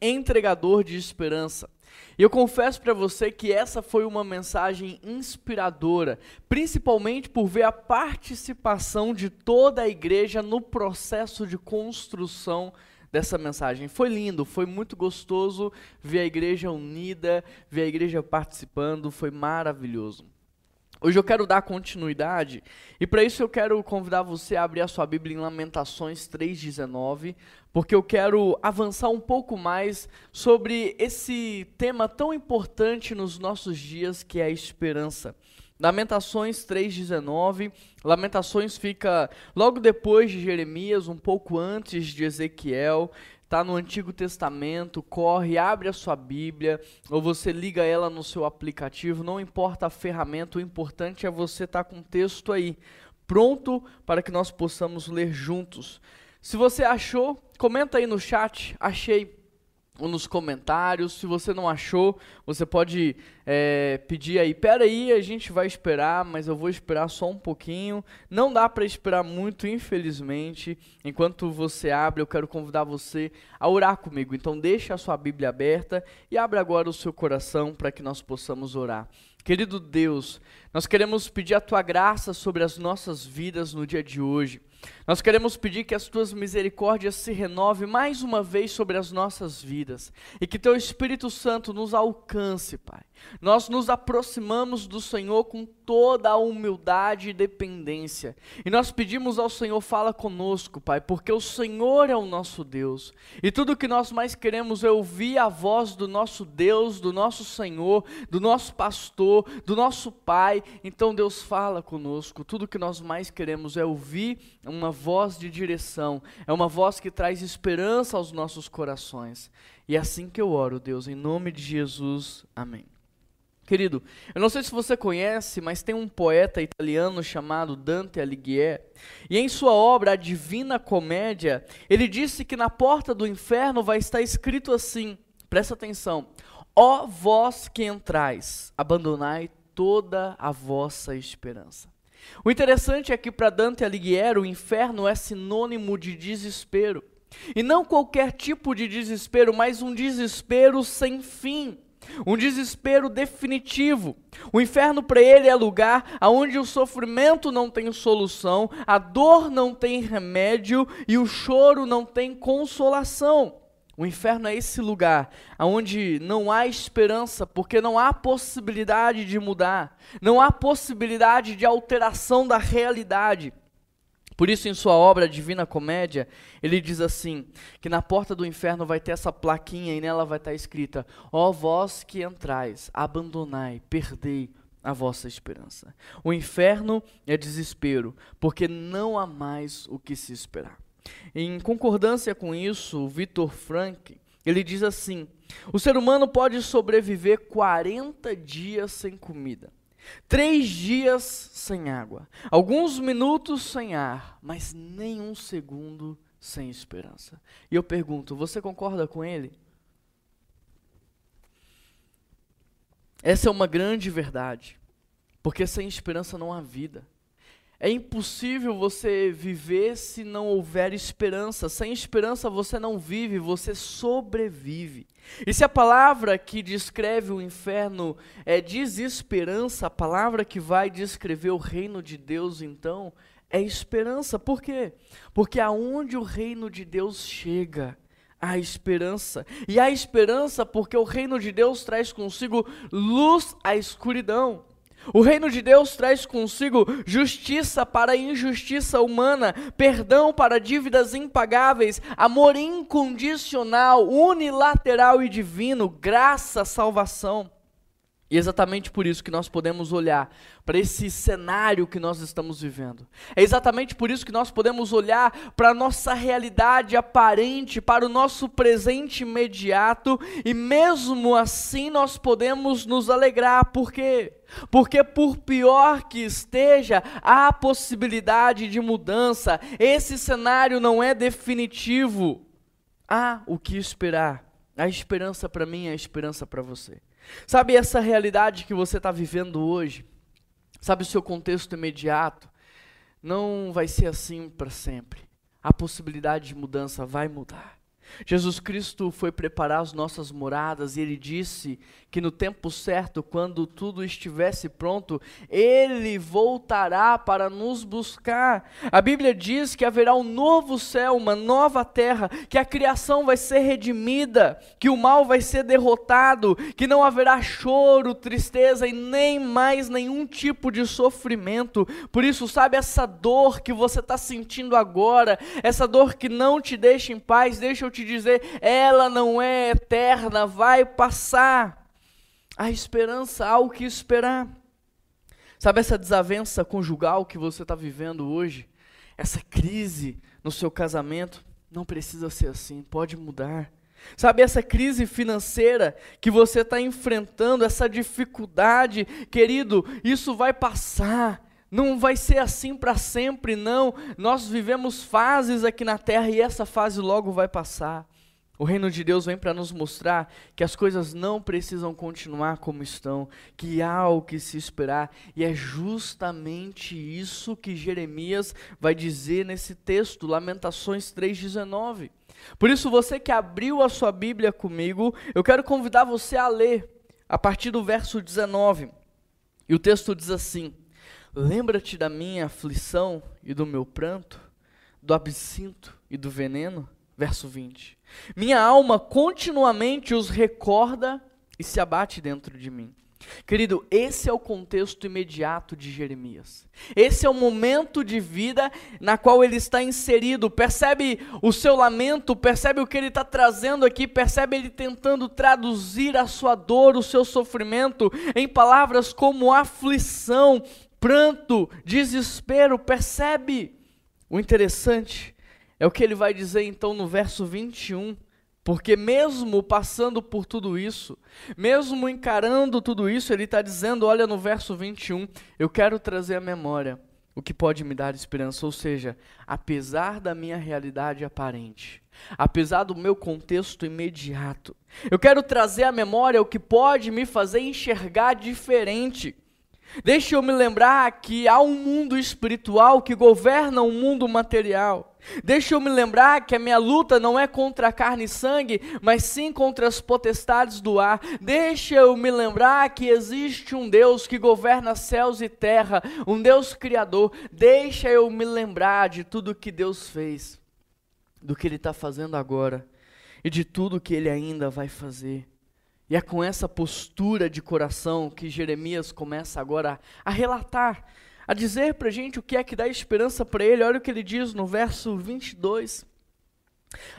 entregador de esperança. E eu confesso para você que essa foi uma mensagem inspiradora, principalmente por ver a participação de toda a igreja no processo de construção dessa mensagem. Foi lindo, foi muito gostoso ver a igreja unida, ver a igreja participando, foi maravilhoso. Hoje eu quero dar continuidade e para isso eu quero convidar você a abrir a sua Bíblia em Lamentações 3,19, porque eu quero avançar um pouco mais sobre esse tema tão importante nos nossos dias que é a esperança. Lamentações 3,19. Lamentações fica logo depois de Jeremias, um pouco antes de Ezequiel. Está no Antigo Testamento, corre, abre a sua Bíblia, ou você liga ela no seu aplicativo, não importa a ferramenta, o importante é você estar tá com o texto aí, pronto para que nós possamos ler juntos. Se você achou, comenta aí no chat, achei ou nos comentários. Se você não achou, você pode é, pedir aí. Pera aí, a gente vai esperar, mas eu vou esperar só um pouquinho. Não dá para esperar muito, infelizmente. Enquanto você abre, eu quero convidar você a orar comigo. Então deixe a sua Bíblia aberta e abra agora o seu coração para que nós possamos orar. Querido Deus, nós queremos pedir a tua graça sobre as nossas vidas no dia de hoje. Nós queremos pedir que as tuas misericórdias se renovem mais uma vez sobre as nossas vidas e que teu Espírito Santo nos alcance, Pai. Nós nos aproximamos do Senhor com toda a humildade e dependência. E nós pedimos ao Senhor, fala conosco, Pai, porque o Senhor é o nosso Deus. E tudo que nós mais queremos é ouvir a voz do nosso Deus, do nosso Senhor, do nosso pastor, do nosso Pai. Então, Deus fala conosco. Tudo que nós mais queremos é ouvir uma voz de direção, é uma voz que traz esperança aos nossos corações. E é assim que eu oro, Deus, em nome de Jesus. Amém. Querido, eu não sei se você conhece, mas tem um poeta italiano chamado Dante Alighieri, e em sua obra A Divina Comédia, ele disse que na porta do inferno vai estar escrito assim: presta atenção, ó vós que entrais, abandonai toda a vossa esperança. O interessante é que para Dante Alighieri o inferno é sinônimo de desespero. E não qualquer tipo de desespero, mas um desespero sem fim. Um desespero definitivo. O inferno para ele é lugar onde o sofrimento não tem solução, a dor não tem remédio e o choro não tem consolação. O inferno é esse lugar onde não há esperança, porque não há possibilidade de mudar, não há possibilidade de alteração da realidade. Por isso, em sua obra Divina Comédia, ele diz assim: que na porta do inferno vai ter essa plaquinha e nela vai estar escrita: Ó vós que entrais, abandonai, perdei a vossa esperança. O inferno é desespero, porque não há mais o que se esperar. Em concordância com isso, o Victor Frank, ele diz assim: o ser humano pode sobreviver 40 dias sem comida, três dias sem água, alguns minutos sem ar, mas nem um segundo sem esperança. E eu pergunto: você concorda com ele? Essa é uma grande verdade, porque sem esperança não há vida. É impossível você viver se não houver esperança. Sem esperança você não vive, você sobrevive. E se a palavra que descreve o inferno é desesperança, a palavra que vai descrever o reino de Deus, então, é esperança. Por quê? Porque aonde o reino de Deus chega, há esperança. E há esperança porque o reino de Deus traz consigo luz à escuridão. O reino de Deus traz consigo justiça para a injustiça humana, perdão para dívidas impagáveis, amor incondicional, unilateral e divino, graça, salvação. E é exatamente por isso que nós podemos olhar para esse cenário que nós estamos vivendo. É exatamente por isso que nós podemos olhar para a nossa realidade aparente, para o nosso presente imediato, e mesmo assim nós podemos nos alegrar. Por quê? Porque, por pior que esteja, há possibilidade de mudança. Esse cenário não é definitivo. Há o que esperar. A esperança para mim é a esperança para você. Sabe essa realidade que você está vivendo hoje? Sabe o seu contexto imediato? Não vai ser assim para sempre. A possibilidade de mudança vai mudar. Jesus Cristo foi preparar as nossas moradas e ele disse que no tempo certo, quando tudo estivesse pronto, ele voltará para nos buscar. A Bíblia diz que haverá um novo céu, uma nova terra, que a criação vai ser redimida, que o mal vai ser derrotado, que não haverá choro, tristeza e nem mais nenhum tipo de sofrimento. Por isso, sabe essa dor que você está sentindo agora, essa dor que não te deixa em paz, deixa eu te dizer, ela não é eterna, vai passar. A esperança, há o que esperar. Sabe essa desavença conjugal que você está vivendo hoje? Essa crise no seu casamento? Não precisa ser assim, pode mudar. Sabe essa crise financeira que você está enfrentando, essa dificuldade, querido, isso vai passar. Não vai ser assim para sempre, não. Nós vivemos fases aqui na terra e essa fase logo vai passar. O reino de Deus vem para nos mostrar que as coisas não precisam continuar como estão, que há o que se esperar, e é justamente isso que Jeremias vai dizer nesse texto, Lamentações 3,19. Por isso, você que abriu a sua Bíblia comigo, eu quero convidar você a ler a partir do verso 19. E o texto diz assim: Lembra-te da minha aflição e do meu pranto, do absinto e do veneno? Verso 20. Minha alma continuamente os recorda e se abate dentro de mim. Querido, esse é o contexto imediato de Jeremias. Esse é o momento de vida na qual ele está inserido. Percebe o seu lamento, percebe o que ele está trazendo aqui, percebe ele tentando traduzir a sua dor, o seu sofrimento, em palavras como aflição, pranto, desespero. Percebe? O interessante é o que ele vai dizer então no verso 21. Porque mesmo passando por tudo isso, mesmo encarando tudo isso, ele está dizendo, olha no verso 21, eu quero trazer à memória o que pode me dar esperança. Ou seja, apesar da minha realidade aparente, apesar do meu contexto imediato, eu quero trazer à memória o que pode me fazer enxergar diferente. Deixe eu me lembrar que há um mundo espiritual que governa o um mundo material. Deixe eu me lembrar que a minha luta não é contra a carne e sangue, mas sim contra as potestades do ar. Deixe eu me lembrar que existe um Deus que governa céus e terra, um Deus criador. Deixa eu me lembrar de tudo que Deus fez, do que Ele está fazendo agora e de tudo que Ele ainda vai fazer. E é com essa postura de coração que Jeremias começa agora a, relatar, a dizer para a gente o que é que dá esperança para ele. Olha o que ele diz no verso 22.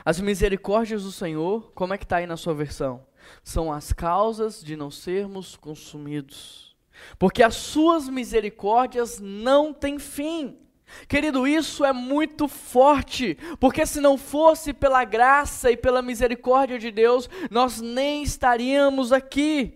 As misericórdias do Senhor, como é que está aí na sua versão? São as causas de não sermos consumidos. Porque as suas misericórdias não têm fim. Querido, isso é muito forte, porque se não fosse pela graça e pela misericórdia de Deus, nós nem estaríamos aqui.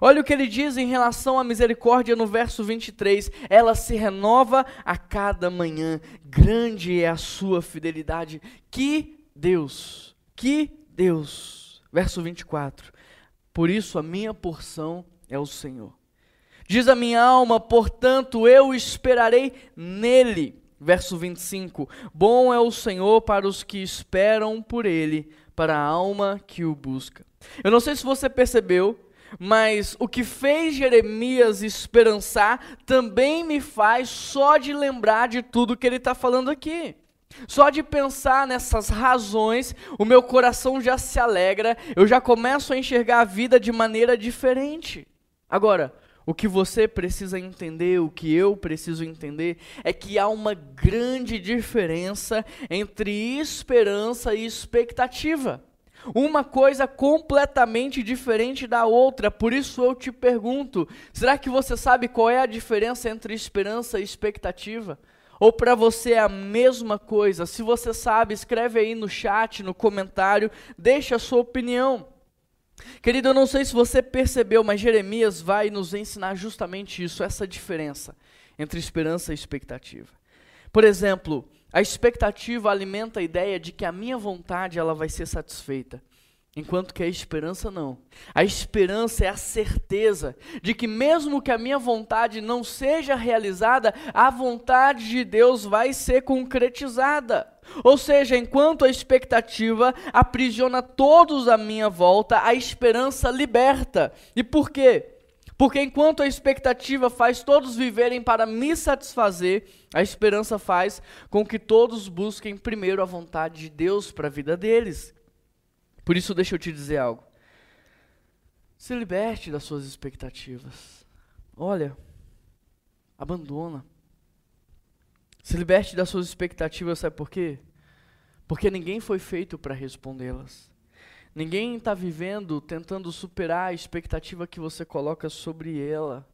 Olha o que ele diz em relação à misericórdia no verso 23: ela se renova a cada manhã, grande é a sua fidelidade. Que Deus, que Deus. Verso 24: por isso a minha porção é o Senhor Diz a minha alma, portanto, eu esperarei nele. Verso 25: Bom é o Senhor para os que esperam por ele, para a alma que o busca. Eu não sei se você percebeu, mas o que fez Jeremias esperançar também me faz só de lembrar de tudo que ele está falando aqui. Só de pensar nessas razões, o meu coração já se alegra, eu já começo a enxergar a vida de maneira diferente. Agora, o que você precisa entender, o que eu preciso entender, é que há uma grande diferença entre esperança e expectativa. Uma coisa completamente diferente da outra. Por isso eu te pergunto: será que você sabe qual é a diferença entre esperança e expectativa? Ou para você é a mesma coisa? Se você sabe, escreve aí no chat, no comentário, deixa a sua opinião. Querido, eu não sei se você percebeu, mas Jeremias vai nos ensinar justamente isso, essa diferença entre esperança e expectativa. Por exemplo, a expectativa alimenta a ideia de que a minha vontade ela vai ser satisfeita, enquanto que a esperança não. A esperança é a certeza de que mesmo que a minha vontade não seja realizada, a vontade de Deus vai ser concretizada. Ou seja, enquanto a expectativa aprisiona todos à minha volta, a esperança liberta. E por quê? Porque enquanto a expectativa faz todos viverem para me satisfazer, a esperança faz com que todos busquem primeiro a vontade de Deus para a vida deles. Por isso, deixa eu te dizer algo. Se liberte das suas expectativas. Olha, abandona. Se liberte das suas expectativas, sabe por quê? Porque ninguém foi feito para respondê-las. Ninguém está vivendo tentando superar a expectativa que você coloca sobre ela,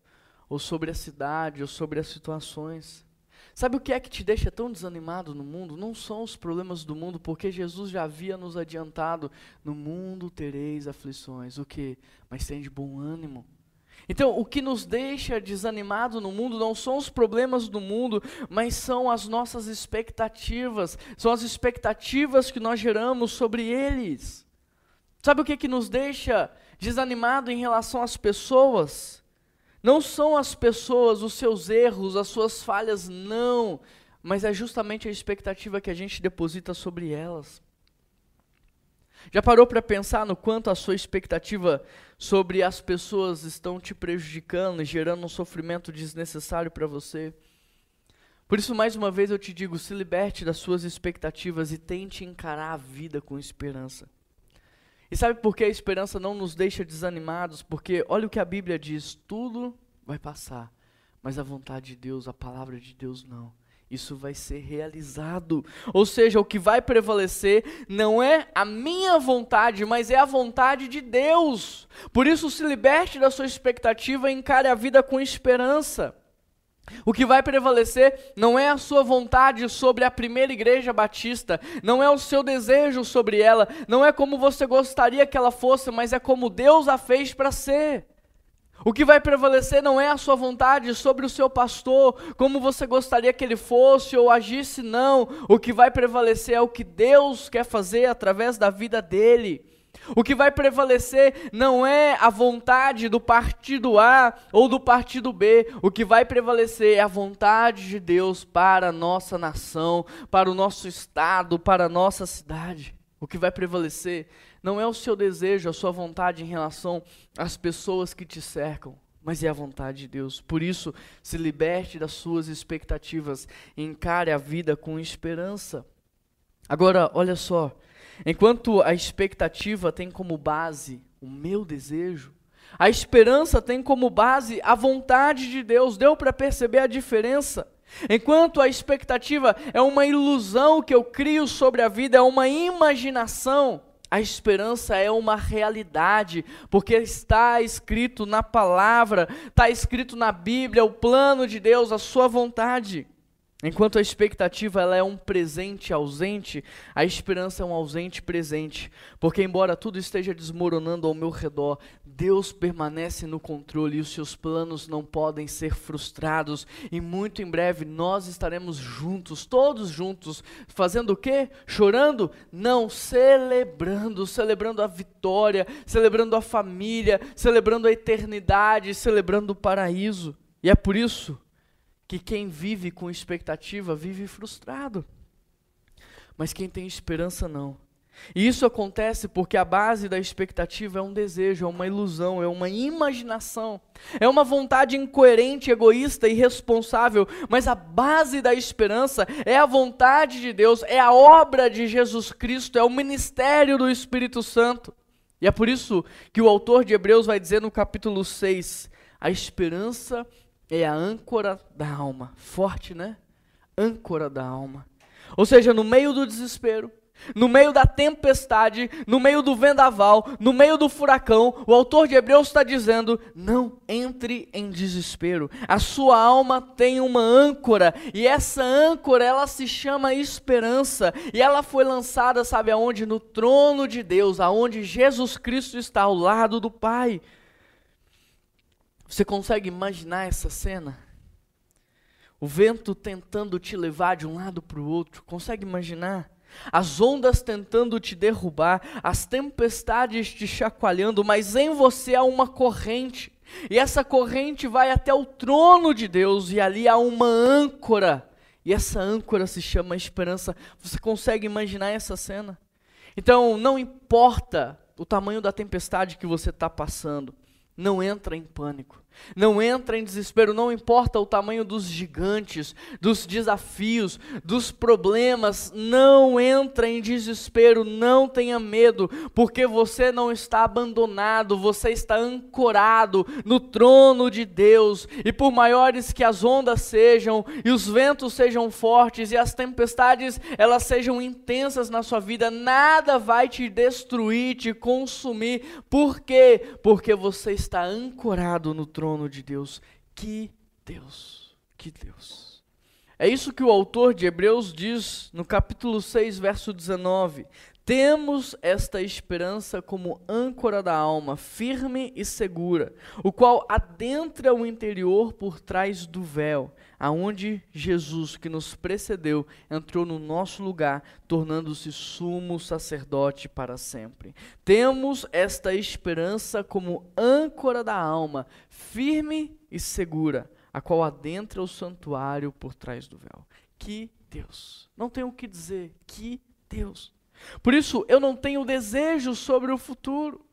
ou sobre a cidade, ou sobre as situações. Sabe o que é que te deixa tão desanimado no mundo? Não são os problemas do mundo, porque Jesus já havia nos adiantado: no mundo tereis aflições. O que? Mas tem de bom ânimo. Então, o que nos deixa desanimado no mundo não são os problemas do mundo, mas são as nossas expectativas, são as expectativas que nós geramos sobre eles. Sabe o que, que nos deixa desanimado em relação às pessoas? Não são as pessoas, os seus erros, as suas falhas, não, mas é justamente a expectativa que a gente deposita sobre elas. Já parou para pensar no quanto a sua expectativa sobre as pessoas estão te prejudicando e gerando um sofrimento desnecessário para você? Por isso, mais uma vez eu te digo: se liberte das suas expectativas e tente encarar a vida com esperança. E sabe por que a esperança não nos deixa desanimados? Porque olha o que a Bíblia diz: tudo vai passar, mas a vontade de Deus, a palavra de Deus não. Isso vai ser realizado. Ou seja, o que vai prevalecer não é a minha vontade, mas é a vontade de Deus. Por isso, se liberte da sua expectativa e encare a vida com esperança. O que vai prevalecer não é a sua vontade sobre a primeira igreja batista, não é o seu desejo sobre ela, não é como você gostaria que ela fosse, mas é como Deus a fez para ser. O que vai prevalecer não é a sua vontade sobre o seu pastor, como você gostaria que ele fosse ou agisse, não. O que vai prevalecer é o que Deus quer fazer através da vida dele. O que vai prevalecer não é a vontade do partido A ou do partido B. O que vai prevalecer é a vontade de Deus para a nossa nação, para o nosso estado, para a nossa cidade. O que vai prevalecer não é o seu desejo, a sua vontade em relação às pessoas que te cercam, mas é a vontade de Deus. Por isso, se liberte das suas expectativas e encare a vida com esperança. Agora, olha só, Enquanto a expectativa tem como base o meu desejo, a esperança tem como base a vontade de Deus. Deu para perceber a diferença? Enquanto a expectativa é uma ilusão que eu crio sobre a vida, é uma imaginação, a esperança é uma realidade, porque está escrito na palavra, está escrito na Bíblia o plano de Deus, a sua vontade. Enquanto a expectativa ela é um presente ausente, a esperança é um ausente presente. Porque, embora tudo esteja desmoronando ao meu redor, Deus permanece no controle e os seus planos não podem ser frustrados. E muito em breve nós estaremos juntos, todos juntos, fazendo o quê? Chorando? Não, celebrando, celebrando a vitória, celebrando a família, celebrando a eternidade, celebrando o paraíso. E é por isso que quem vive com expectativa vive frustrado. Mas quem tem esperança não. E isso acontece porque a base da expectativa é um desejo, é uma ilusão, é uma imaginação, é uma vontade incoerente, egoísta e irresponsável. Mas a base da esperança é a vontade de Deus, é a obra de Jesus Cristo, é o ministério do Espírito Santo. E é por isso que o autor de Hebreus vai dizer no capítulo 6: a esperança é a âncora da alma. Forte, né? Âncora da alma. Ou seja, no meio do desespero, no meio da tempestade, no meio do vendaval, no meio do furacão, o autor de Hebreus está dizendo: não entre em desespero. A sua alma tem uma âncora, e essa âncora ela se chama esperança, e ela foi lançada, sabe aonde? No trono de Deus, aonde Jesus Cristo está ao lado do Pai. Você consegue imaginar essa cena? O vento tentando te levar de um lado para o outro, consegue imaginar? As ondas tentando te derrubar, as tempestades te chacoalhando, mas em você há uma corrente, e essa corrente vai até o trono de Deus, e ali há uma âncora, E essa âncora se chama esperança. Você consegue imaginar essa cena? Então, não importa o tamanho da tempestade que você está passando, não entra em pânico. Não entra em desespero, não importa o tamanho dos gigantes, dos desafios, dos problemas, não entra em desespero, não tenha medo, porque você não está abandonado, você está ancorado no trono de Deus. E por maiores que as ondas sejam, e os ventos sejam fortes, e as tempestades elas sejam intensas na sua vida, nada vai te destruir, te consumir. Por quê? Porque você está ancorado no trono trono de Deus. Que Deus, que Deus. É isso que o autor de Hebreus diz no capítulo 6, verso 19. Temos esta esperança como âncora da alma, firme e segura, o qual adentra o interior por trás do véu, aonde Jesus, que nos precedeu, entrou no nosso lugar, tornando-se sumo sacerdote para sempre. Temos esta esperança como âncora da alma, firme e segura, a qual adentra o santuário por trás do véu. Que Deus! Não tenho o que dizer, que Deus! Por isso, eu não tenho desejo sobre o futuro.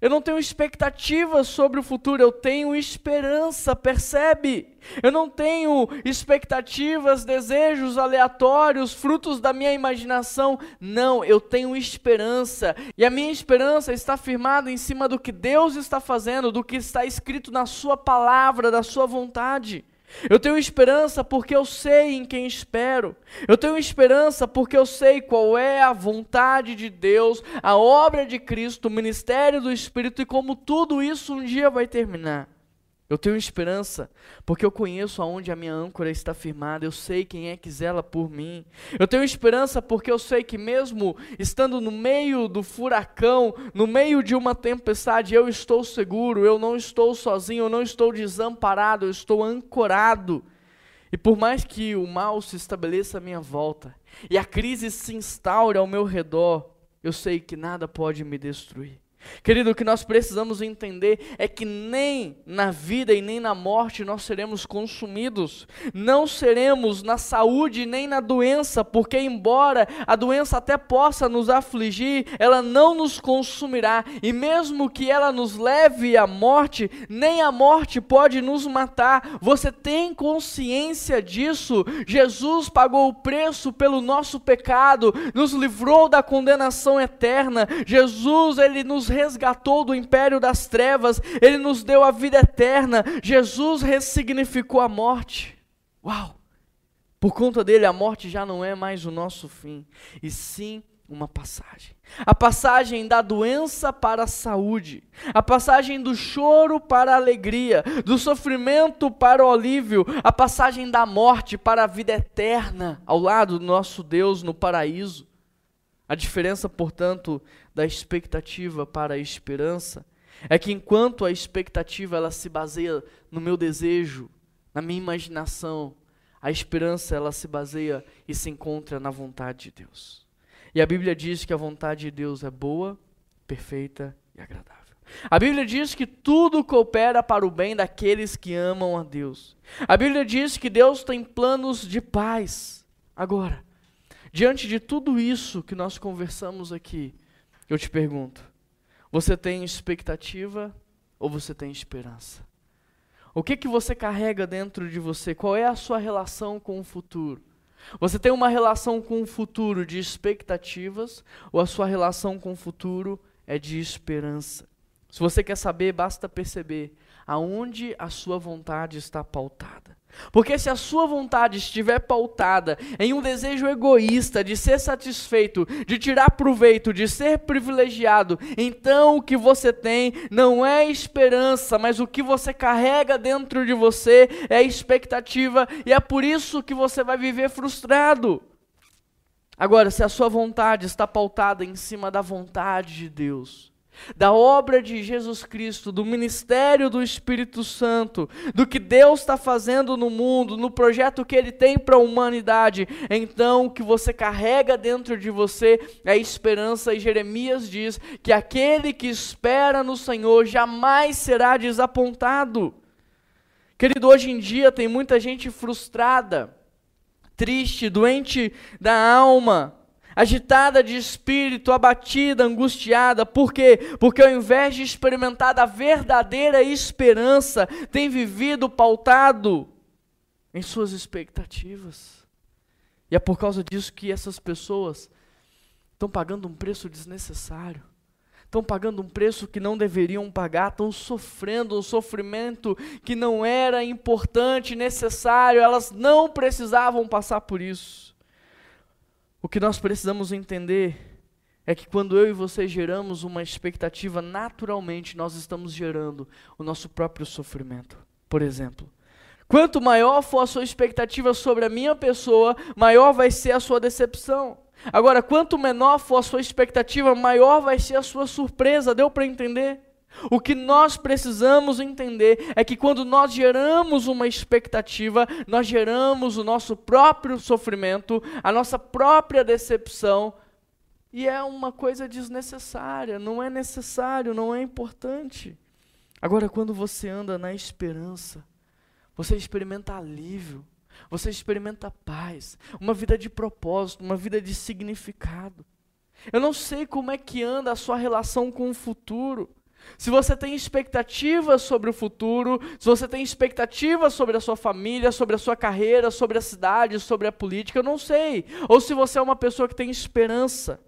Eu não tenho expectativas sobre o futuro, eu tenho esperança, percebe? Eu não tenho expectativas, desejos aleatórios, frutos da minha imaginação. Não, eu tenho esperança. E a minha esperança está firmada em cima do que Deus está fazendo, do que está escrito na Sua palavra, da Sua vontade. Eu tenho esperança porque eu sei em quem espero. Eu tenho esperança porque eu sei qual é a vontade de Deus, a obra de Cristo, o ministério do Espírito e como tudo isso um dia vai terminar. Eu tenho esperança, porque eu conheço aonde a minha âncora está firmada, eu sei quem é que zela por mim. Eu tenho esperança porque eu sei que mesmo estando no meio do furacão, no meio de uma tempestade, eu estou seguro, eu não estou sozinho, eu não estou desamparado, eu estou ancorado. E por mais que o mal se estabeleça à minha volta e a crise se instaure ao meu redor, eu sei que nada pode me destruir. Querido, o que nós precisamos entender é que nem na vida e nem na morte nós seremos consumidos, não seremos na saúde nem na doença, porque, embora a doença até possa nos afligir, ela não nos consumirá, e mesmo que ela nos leve à morte, nem a morte pode nos matar. Você tem consciência disso? Jesus pagou o preço pelo nosso pecado, nos livrou da condenação eterna. Jesus, ele nos resgatou do império das trevas, ele nos deu a vida eterna. Jesus ressignificou a morte. Uau! Por conta dele, a morte já não é mais o nosso fim, e sim uma passagem. A passagem da doença para a saúde, a passagem do choro para a alegria, do sofrimento para o alívio, a passagem da morte para a vida eterna, ao lado do nosso Deus no paraíso. A diferença, portanto, da expectativa para a esperança é que enquanto a expectativa ela se baseia no meu desejo, na minha imaginação, a esperança ela se baseia e se encontra na vontade de Deus. E a Bíblia diz que a vontade de Deus é boa, perfeita e agradável. A Bíblia diz que tudo coopera para o bem daqueles que amam a Deus. A Bíblia diz que Deus tem planos de paz. Agora, Diante de tudo isso que nós conversamos aqui, eu te pergunto: você tem expectativa ou você tem esperança? O que que você carrega dentro de você? Qual é a sua relação com o futuro? Você tem uma relação com o futuro de expectativas ou a sua relação com o futuro é de esperança? Se você quer saber, basta perceber aonde a sua vontade está pautada. Porque se a sua vontade estiver pautada em um desejo egoísta de ser satisfeito, de tirar proveito, de ser privilegiado, então o que você tem não é esperança, mas o que você carrega dentro de você é expectativa, e é por isso que você vai viver frustrado. Agora, se a sua vontade está pautada em cima da vontade de Deus, da obra de Jesus Cristo, do ministério do Espírito Santo, do que Deus está fazendo no mundo, no projeto que Ele tem para a humanidade, então o que você carrega dentro de você é esperança, e Jeremias diz que aquele que espera no Senhor jamais será desapontado. Querido, hoje em dia tem muita gente frustrada triste, doente da alma, agitada de espírito, abatida, angustiada. Por quê? Porque ao invés de experimentar a verdadeira esperança, tem vivido pautado em suas expectativas. E é por causa disso que essas pessoas estão pagando um preço desnecessário. Estão pagando um preço que não deveriam pagar, estão sofrendo um sofrimento que não era importante, necessário, elas não precisavam passar por isso. O que nós precisamos entender é que quando eu e você geramos uma expectativa, naturalmente nós estamos gerando o nosso próprio sofrimento. Por exemplo, quanto maior for a sua expectativa sobre a minha pessoa, maior vai ser a sua decepção. Agora, quanto menor for a sua expectativa, maior vai ser a sua surpresa. Deu para entender? O que nós precisamos entender é que quando nós geramos uma expectativa, nós geramos o nosso próprio sofrimento, a nossa própria decepção, e é uma coisa desnecessária, não é necessário, não é importante. Agora, quando você anda na esperança, você experimenta alívio, você experimenta paz, uma vida de propósito, uma vida de significado. Eu não sei como é que anda a sua relação com o futuro. Se você tem expectativas sobre o futuro, se você tem expectativas sobre a sua família, sobre a sua carreira, sobre a cidade, sobre a política, eu não sei. Ou se você é uma pessoa que tem esperança.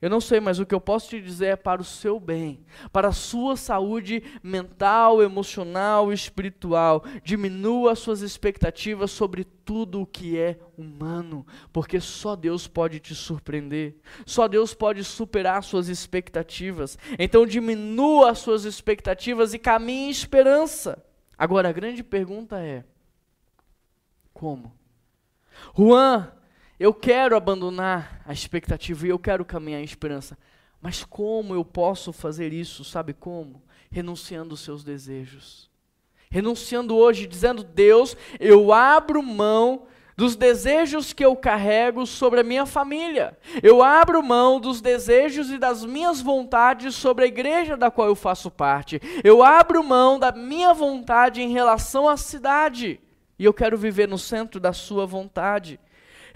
Eu não sei, mas o que eu posso te dizer é para o seu bem, para a sua saúde mental, emocional e espiritual. Diminua as suas expectativas sobre tudo o que é humano, porque só Deus pode te surpreender, só Deus pode superar suas expectativas. Então diminua as suas expectativas e caminhe em esperança. Agora a grande pergunta é: como? Juan, eu quero abandonar a expectativa e eu quero caminhar em esperança. Mas como eu posso fazer isso? Sabe como? Renunciando os seus desejos. Renunciando hoje, dizendo: Deus, eu abro mão dos desejos que eu carrego sobre a minha família. Eu abro mão dos desejos e das minhas vontades sobre a igreja da qual eu faço parte. Eu abro mão da minha vontade em relação à cidade. E eu quero viver no centro da sua vontade.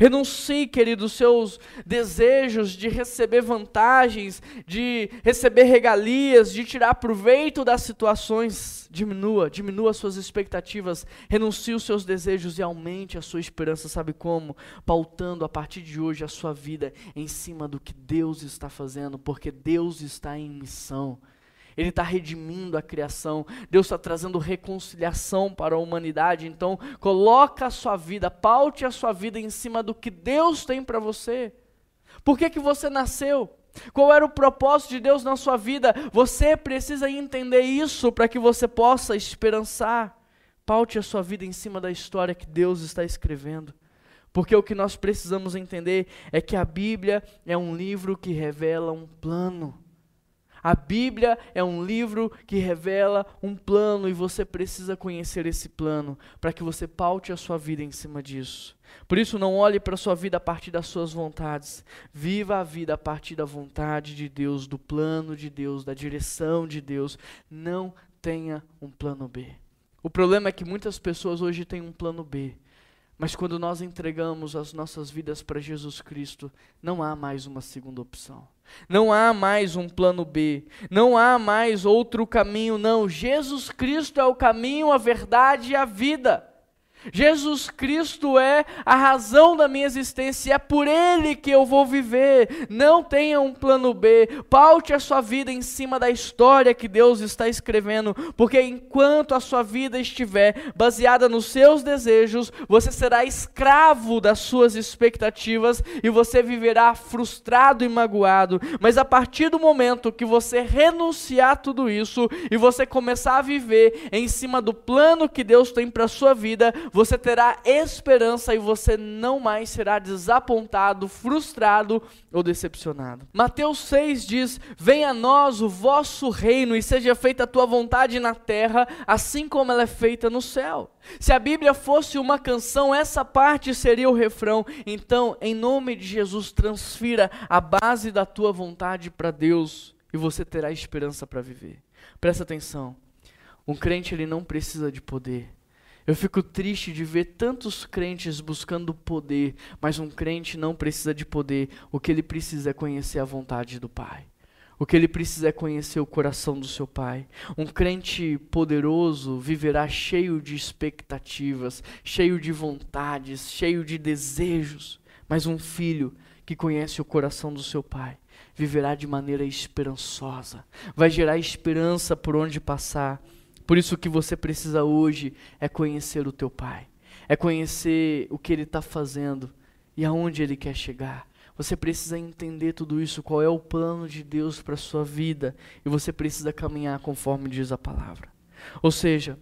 Renuncie, querido, os seus desejos de receber vantagens, de receber regalias, de tirar proveito das situações. Diminua, diminua as suas expectativas, renuncie os seus desejos e aumente a sua esperança. Sabe como? Pautando a partir de hoje a sua vida em cima do que Deus está fazendo, porque Deus está em missão. Ele está redimindo a criação. Deus está trazendo reconciliação para a humanidade. Então, coloca a sua vida, paute a sua vida em cima do que Deus tem para você. Por que, que você nasceu? Qual era o propósito de Deus na sua vida? Você precisa entender isso para que você possa esperançar. Paute a sua vida em cima da história que Deus está escrevendo. Porque o que nós precisamos entender é que a Bíblia é um livro que revela um plano. A Bíblia é um livro que revela um plano e você precisa conhecer esse plano para que você paute a sua vida em cima disso. Por isso, não olhe para a sua vida a partir das suas vontades. Viva a vida a partir da vontade de Deus, do plano de Deus, da direção de Deus. Não tenha um plano B. O problema é que muitas pessoas hoje têm um plano B. Mas quando nós entregamos as nossas vidas para Jesus Cristo, não há mais uma segunda opção. Não há mais um plano B, não há mais outro caminho, não. Jesus Cristo é o caminho, a verdade e a vida. Jesus Cristo é a razão da minha existência, é por Ele que eu vou viver. Não tenha um plano B, paute a sua vida em cima da história que Deus está escrevendo, porque enquanto a sua vida estiver baseada nos seus desejos, você será escravo das suas expectativas e você viverá frustrado e magoado. Mas a partir do momento que você renunciar a tudo isso e você começar a viver em cima do plano que Deus tem para a sua vida, você terá esperança e você não mais será desapontado, frustrado ou decepcionado. Mateus 6 diz: Venha a nós o vosso reino e seja feita a tua vontade na terra, assim como ela é feita no céu. Se a Bíblia fosse uma canção, essa parte seria o refrão. Então, em nome de Jesus, transfira a base da tua vontade para Deus e você terá esperança para viver. Presta atenção. Um crente ele não precisa de poder. Eu fico triste de ver tantos crentes buscando poder, mas um crente não precisa de poder. O que ele precisa é conhecer a vontade do Pai. O que ele precisa é conhecer o coração do seu Pai. Um crente poderoso viverá cheio de expectativas, cheio de vontades, cheio de desejos. Mas um filho que conhece o coração do seu Pai viverá de maneira esperançosa, vai gerar esperança por onde passar. Por isso que você precisa hoje é conhecer o teu Pai, é conhecer o que Ele está fazendo e aonde Ele quer chegar. Você precisa entender tudo isso, qual é o plano de Deus para a sua vida, e você precisa caminhar conforme diz a palavra. Ou seja,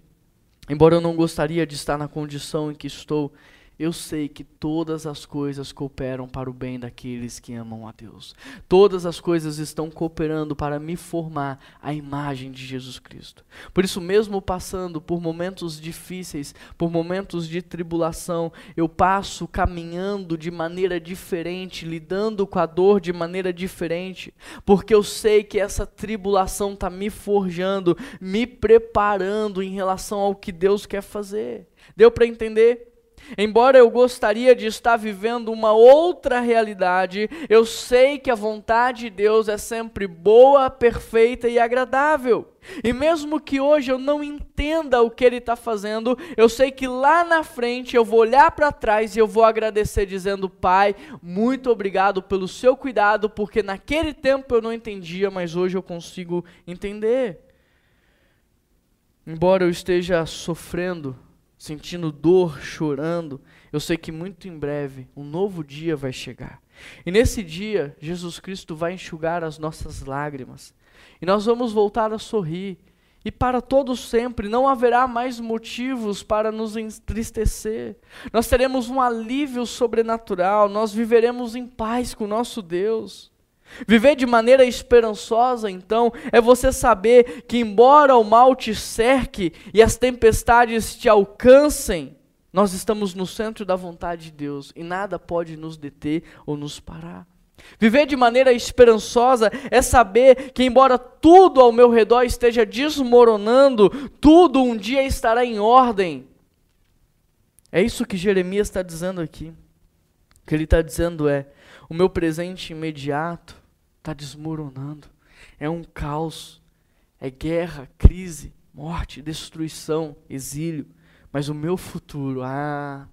embora eu não gostaria de estar na condição em que estou, eu sei que todas as coisas cooperam para o bem daqueles que amam a Deus. Todas as coisas estão cooperando para me formar a imagem de Jesus Cristo. Por isso, mesmo passando por momentos difíceis, por momentos de tribulação, eu passo caminhando de maneira diferente, lidando com a dor de maneira diferente, porque eu sei que essa tribulação está me forjando, me preparando em relação ao que Deus quer fazer. Deu para entender? Embora eu gostaria de estar vivendo uma outra realidade, eu sei que a vontade de Deus é sempre boa, perfeita e agradável. E mesmo que hoje eu não entenda o que Ele está fazendo, eu sei que lá na frente eu vou olhar para trás e eu vou agradecer, dizendo: Pai, muito obrigado pelo seu cuidado, porque naquele tempo eu não entendia, mas hoje eu consigo entender. Embora eu esteja sofrendo, sentindo dor, chorando, eu sei que muito em breve um novo dia vai chegar. E nesse dia, Jesus Cristo vai enxugar as nossas lágrimas. E nós vamos voltar a sorrir. E para todo sempre não haverá mais motivos para nos entristecer. Nós teremos um alívio sobrenatural, nós viveremos em paz com nosso Deus. Viver de maneira esperançosa, então, é você saber que, embora o mal te cerque e as tempestades te alcancem, nós estamos no centro da vontade de Deus e nada pode nos deter ou nos parar. Viver de maneira esperançosa é saber que, embora tudo ao meu redor esteja desmoronando, tudo um dia estará em ordem. É isso que Jeremias está dizendo aqui. O que ele está dizendo é: o meu presente imediato está desmoronando. É um caos. É guerra, crise, morte, destruição, exílio. Mas o meu futuro, ah,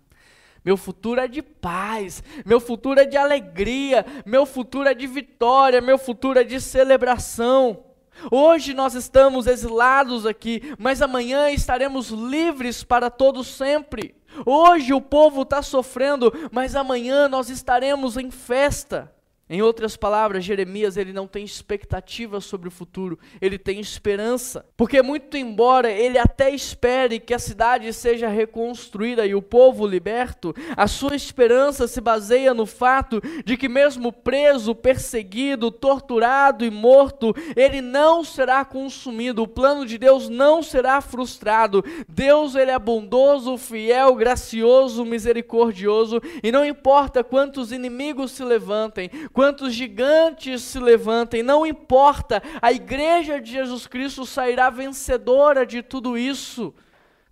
meu futuro é de paz, meu futuro é de alegria, meu futuro é de vitória, meu futuro é de celebração. Hoje nós estamos exilados aqui, mas amanhã estaremos livres para todo sempre. Hoje o povo está sofrendo, mas amanhã nós estaremos em festa. Em outras palavras, Jeremias ele não tem expectativa sobre o futuro, ele tem esperança. Porque muito embora ele até espere que a cidade seja reconstruída e o povo liberto, a sua esperança se baseia no fato de que mesmo preso, perseguido, torturado e morto, ele não será consumido. O plano de Deus não será frustrado. Deus ele é bondoso, fiel, gracioso, misericordioso e não importa quantos inimigos se levantem, quantos gigantes se levantem, não importa, a igreja de Jesus Cristo sairá vencedora de tudo isso.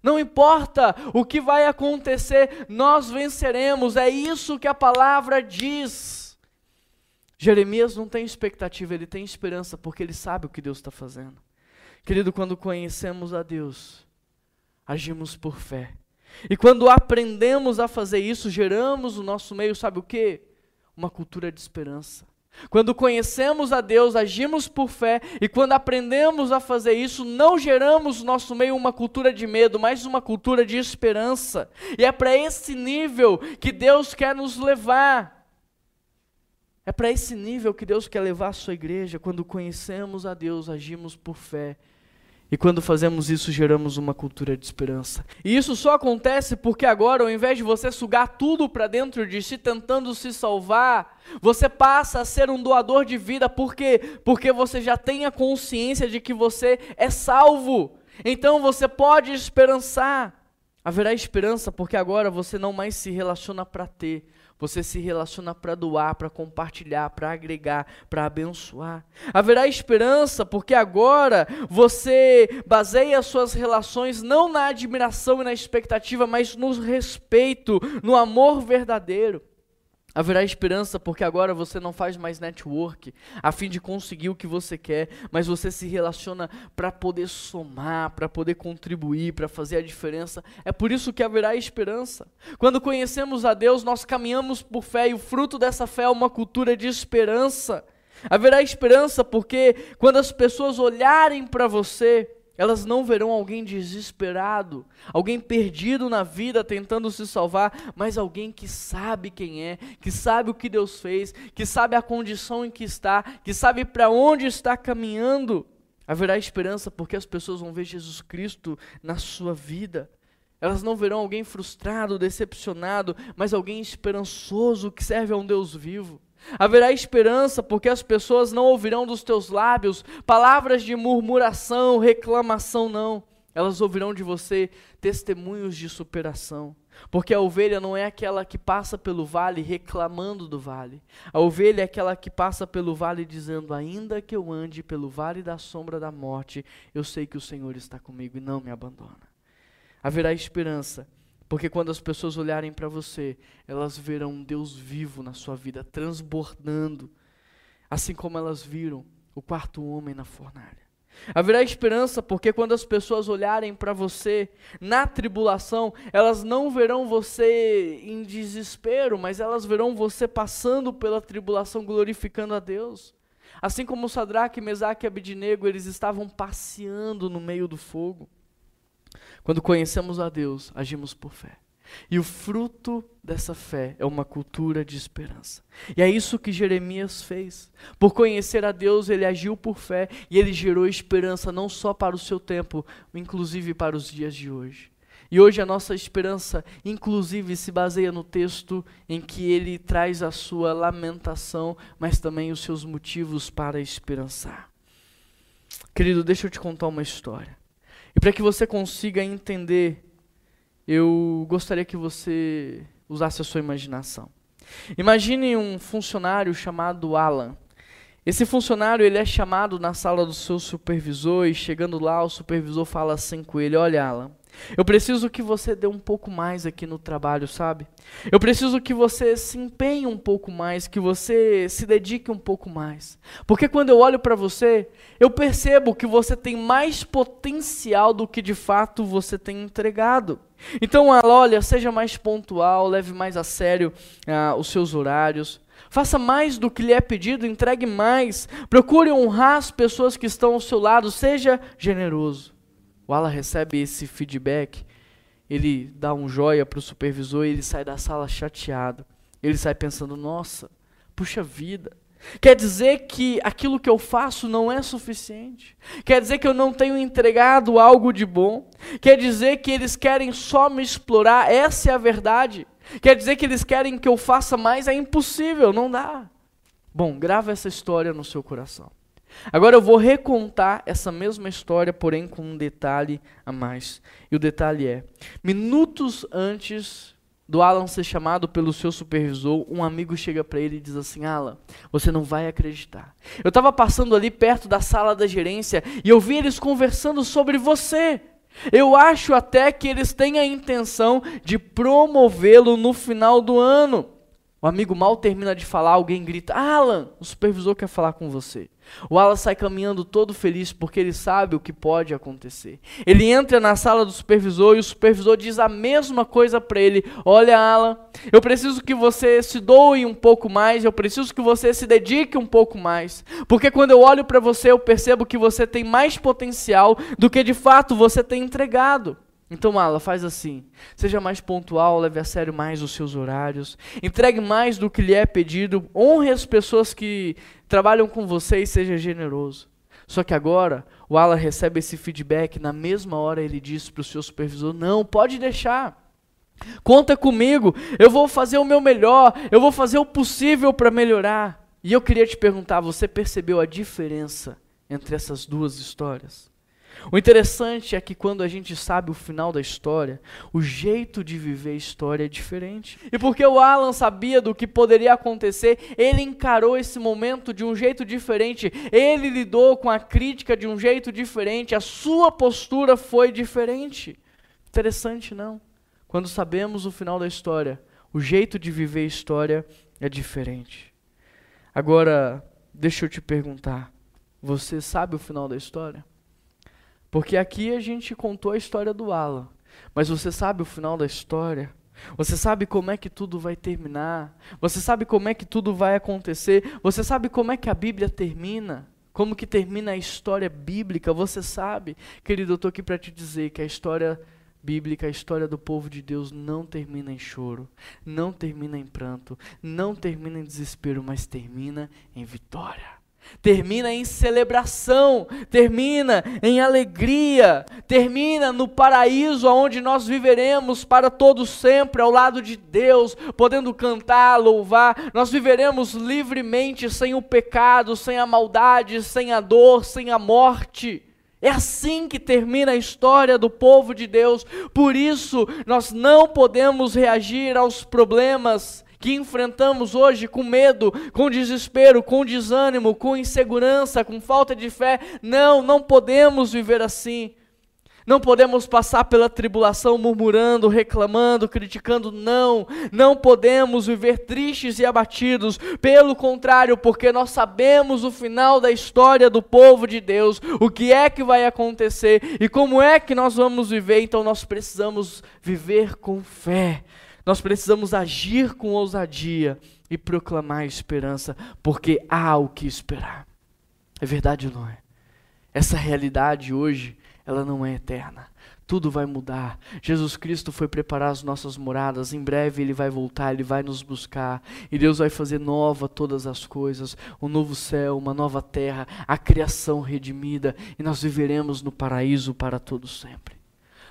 Não importa o que vai acontecer, nós venceremos, é isso que a palavra diz. Jeremias não tem expectativa, ele tem esperança, porque ele sabe o que Deus está fazendo. Querido, quando conhecemos a Deus, agimos por fé. E quando aprendemos a fazer isso, geramos no nosso meio, sabe o que? Uma cultura de esperança. Quando conhecemos a Deus, agimos por fé, e quando aprendemos a fazer isso, não geramos no nosso meio uma cultura de medo, mas uma cultura de esperança. E é para esse nível que Deus quer nos levar. É para esse nível que Deus quer levar a sua igreja. Quando conhecemos a Deus, agimos por fé e quando fazemos isso, geramos uma cultura de esperança. E isso só acontece porque agora, ao invés de você sugar tudo para dentro de si, tentando se salvar, você passa a ser um doador de vida. Por quê? Porque você já tem a consciência de que você é salvo. Então você pode esperançar. Haverá esperança porque agora você não mais se relaciona para ter, Você se relaciona para doar, para compartilhar, para agregar, para abençoar. Haverá esperança porque agora você baseia suas relações não na admiração e na expectativa, mas no respeito, no amor verdadeiro. Haverá esperança porque agora você não faz mais network a fim de conseguir o que você quer, mas você se relaciona para poder somar, para poder contribuir, para fazer a diferença. É por isso que haverá esperança. Quando conhecemos a Deus, nós caminhamos por fé e o fruto dessa fé é uma cultura de esperança. Haverá esperança porque quando as pessoas olharem para você, elas não verão alguém desesperado, alguém perdido na vida tentando se salvar, mas alguém que sabe quem é, que sabe o que Deus fez, que sabe a condição em que está, que sabe para onde está caminhando. Haverá esperança porque as pessoas vão ver Jesus Cristo na sua vida. Elas não verão alguém frustrado, decepcionado, mas alguém esperançoso que serve a um Deus vivo. Haverá esperança, porque as pessoas não ouvirão dos teus lábios palavras de murmuração, reclamação, não. Elas ouvirão de você testemunhos de superação. Porque a ovelha não é aquela que passa pelo vale reclamando do vale. A ovelha é aquela que passa pelo vale dizendo: Ainda que eu ande pelo vale da sombra da morte, eu sei que o Senhor está comigo e não me abandona. Haverá esperança, porque quando as pessoas olharem para você, elas verão um Deus vivo na sua vida, transbordando, assim como elas viram o quarto homem na fornalha. Haverá esperança, porque quando as pessoas olharem para você na tribulação, elas não verão você em desespero, mas elas verão você passando pela tribulação, glorificando a Deus. Assim como Sadraque, Mesaque e Abidinego, eles estavam passeando no meio do fogo. Quando conhecemos a Deus, agimos por fé. E o fruto dessa fé é uma cultura de esperança. E é isso que Jeremias fez. Por conhecer a Deus, ele agiu por fé e ele gerou esperança não só para o seu tempo, inclusive para os dias de hoje. E hoje a nossa esperança, inclusive, se baseia no texto em que ele traz a sua lamentação, mas também os seus motivos para esperançar. Querido, deixa eu te contar uma história. E para que você consiga entender, eu gostaria que você usasse a sua imaginação. Imagine um funcionário chamado Alan. Esse funcionário ele é chamado na sala do seu supervisor e chegando lá o supervisor fala assim com ele: "Olha, Alan, eu preciso que você dê um pouco mais aqui no trabalho, sabe? Eu preciso que você se empenhe um pouco mais, que você se dedique um pouco mais. Porque quando eu olho para você, eu percebo que você tem mais potencial do que de fato você tem entregado. Então, olha, seja mais pontual, leve mais a sério ah, os seus horários. Faça mais do que lhe é pedido, entregue mais. Procure honrar as pessoas que estão ao seu lado, seja generoso. O Ala recebe esse feedback, ele dá um joia para o supervisor e ele sai da sala chateado. Ele sai pensando: nossa, puxa vida. Quer dizer que aquilo que eu faço não é suficiente. Quer dizer que eu não tenho entregado algo de bom. Quer dizer que eles querem só me explorar. Essa é a verdade. Quer dizer que eles querem que eu faça mais. É impossível, não dá. Bom, grava essa história no seu coração. Agora eu vou recontar essa mesma história, porém com um detalhe a mais. E o detalhe é: minutos antes do Alan ser chamado pelo seu supervisor, um amigo chega para ele e diz assim: Alan, você não vai acreditar. Eu estava passando ali perto da sala da gerência e eu vi eles conversando sobre você. Eu acho até que eles têm a intenção de promovê-lo no final do ano. O amigo mal termina de falar, alguém grita: Alan, o supervisor quer falar com você. O Alan sai caminhando todo feliz porque ele sabe o que pode acontecer. Ele entra na sala do supervisor e o supervisor diz a mesma coisa para ele: Olha, Alan, eu preciso que você se doe um pouco mais, eu preciso que você se dedique um pouco mais. Porque quando eu olho para você, eu percebo que você tem mais potencial do que de fato você tem entregado. Então, Ala, faz assim. Seja mais pontual, leve a sério mais os seus horários. Entregue mais do que lhe é pedido. Honre as pessoas que trabalham com você e seja generoso. Só que agora, o Ala recebe esse feedback. Na mesma hora, ele diz para o seu supervisor: Não, pode deixar. Conta comigo. Eu vou fazer o meu melhor. Eu vou fazer o possível para melhorar. E eu queria te perguntar: você percebeu a diferença entre essas duas histórias? O interessante é que quando a gente sabe o final da história, o jeito de viver a história é diferente. E porque o Alan sabia do que poderia acontecer, ele encarou esse momento de um jeito diferente, ele lidou com a crítica de um jeito diferente, a sua postura foi diferente. Interessante, não? Quando sabemos o final da história, o jeito de viver a história é diferente. Agora, deixa eu te perguntar: você sabe o final da história? Porque aqui a gente contou a história do Alan. Mas você sabe o final da história? Você sabe como é que tudo vai terminar? Você sabe como é que tudo vai acontecer? Você sabe como é que a Bíblia termina? Como que termina a história bíblica? Você sabe? Querido, eu estou aqui para te dizer que a história bíblica, a história do povo de Deus não termina em choro, não termina em pranto, não termina em desespero, mas termina em vitória termina em celebração, termina em alegria, termina no paraíso onde nós viveremos para todo sempre ao lado de Deus, podendo cantar, louvar. Nós viveremos livremente sem o pecado, sem a maldade, sem a dor, sem a morte. É assim que termina a história do povo de Deus. Por isso, nós não podemos reagir aos problemas que enfrentamos hoje com medo, com desespero, com desânimo, com insegurança, com falta de fé. Não, não podemos viver assim. Não podemos passar pela tribulação murmurando, reclamando, criticando. Não, não podemos viver tristes e abatidos. Pelo contrário, porque nós sabemos o final da história do povo de Deus, o que é que vai acontecer e como é que nós vamos viver. Então nós precisamos viver com fé. Nós precisamos agir com ousadia e proclamar esperança, porque há o que esperar. É verdade ou não é? Essa realidade hoje, ela não é eterna. Tudo vai mudar. Jesus Cristo foi preparar as nossas moradas. Em breve Ele vai voltar, Ele vai nos buscar. E Deus vai fazer nova todas as coisas: um novo céu, uma nova terra, a criação redimida. E nós viveremos no paraíso para todo sempre.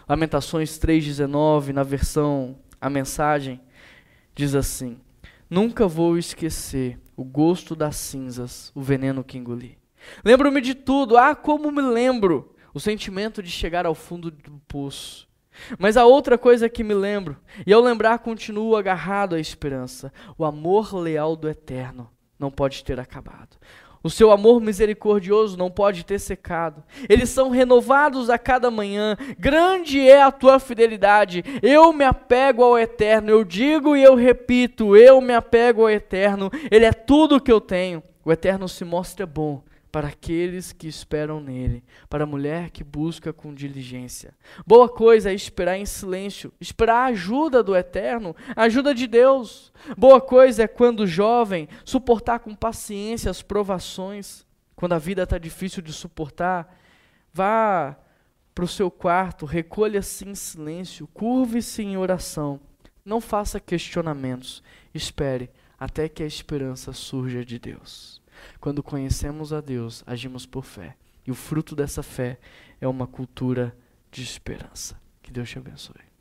Lamentações 3,19, na versão a mensagem diz assim: Nunca vou esquecer o gosto das cinzas, o veneno que engoli. Lembro-me de tudo, ah, como me lembro o sentimento de chegar ao fundo do poço. Mas a outra coisa que me lembro, e ao lembrar continuo agarrado à esperança, o amor leal do eterno não pode ter acabado. O seu amor misericordioso não pode ter secado. Eles são renovados a cada manhã. Grande é a tua fidelidade. Eu me apego ao eterno. Eu digo e eu repito: eu me apego ao eterno. Ele é tudo o que eu tenho. O eterno se mostra bom para aqueles que esperam nele, para a mulher que busca com diligência. Boa coisa é esperar em silêncio, esperar a ajuda do eterno, a ajuda de Deus. Boa coisa é quando jovem suportar com paciência as provações, quando a vida está difícil de suportar, vá para o seu quarto, recolha-se em silêncio, curve-se em oração. Não faça questionamentos, espere até que a esperança surja de Deus. Quando conhecemos a Deus, agimos por fé. E o fruto dessa fé é uma cultura de esperança. Que Deus te abençoe.